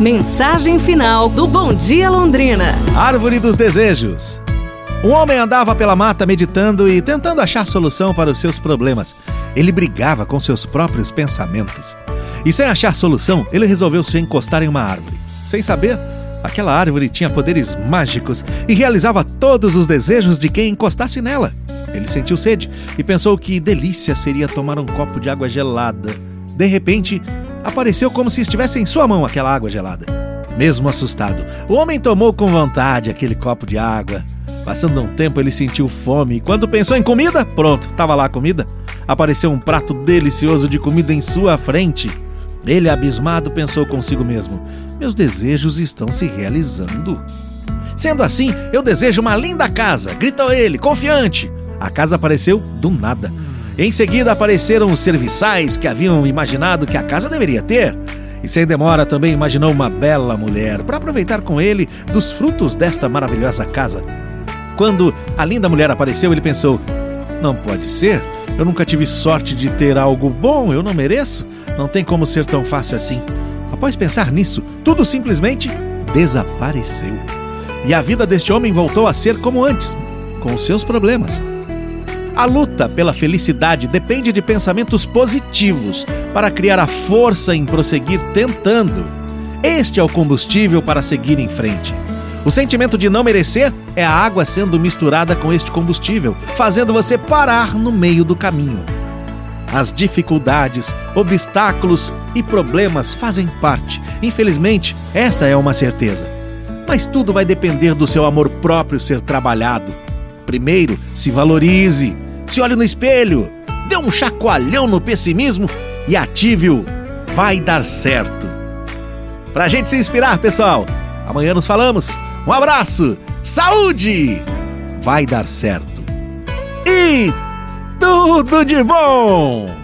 Mensagem final do Bom Dia Londrina. Árvore dos Desejos. Um homem andava pela mata meditando e tentando achar solução para os seus problemas. Ele brigava com seus próprios pensamentos. E sem achar solução, ele resolveu se encostar em uma árvore. Sem saber, aquela árvore tinha poderes mágicos e realizava todos os desejos de quem encostasse nela. Ele sentiu sede e pensou que delícia seria tomar um copo de água gelada. De repente, apareceu como se estivesse em sua mão aquela água gelada. Mesmo assustado, o homem tomou com vontade aquele copo de água. Passando um tempo, ele sentiu fome e quando pensou em comida, pronto, estava lá a comida. Apareceu um prato delicioso de comida em sua frente. Ele, abismado, pensou consigo mesmo: Meus desejos estão se realizando. Sendo assim, eu desejo uma linda casa, gritou ele, confiante. A casa apareceu do nada. Em seguida apareceram os serviçais que haviam imaginado que a casa deveria ter. E sem demora também imaginou uma bela mulher para aproveitar com ele dos frutos desta maravilhosa casa. Quando a linda mulher apareceu, ele pensou: Não pode ser, eu nunca tive sorte de ter algo bom, eu não mereço, não tem como ser tão fácil assim. Após pensar nisso, tudo simplesmente desapareceu. E a vida deste homem voltou a ser como antes, com seus problemas. A luta pela felicidade depende de pensamentos positivos para criar a força em prosseguir tentando. Este é o combustível para seguir em frente. O sentimento de não merecer é a água sendo misturada com este combustível, fazendo você parar no meio do caminho. As dificuldades, obstáculos e problemas fazem parte. Infelizmente, esta é uma certeza. Mas tudo vai depender do seu amor próprio ser trabalhado. Primeiro, se valorize se olhe no espelho, dê um chacoalhão no pessimismo e ative o Vai Dar Certo. Pra gente se inspirar, pessoal, amanhã nos falamos. Um abraço, saúde! Vai dar certo. E tudo de bom!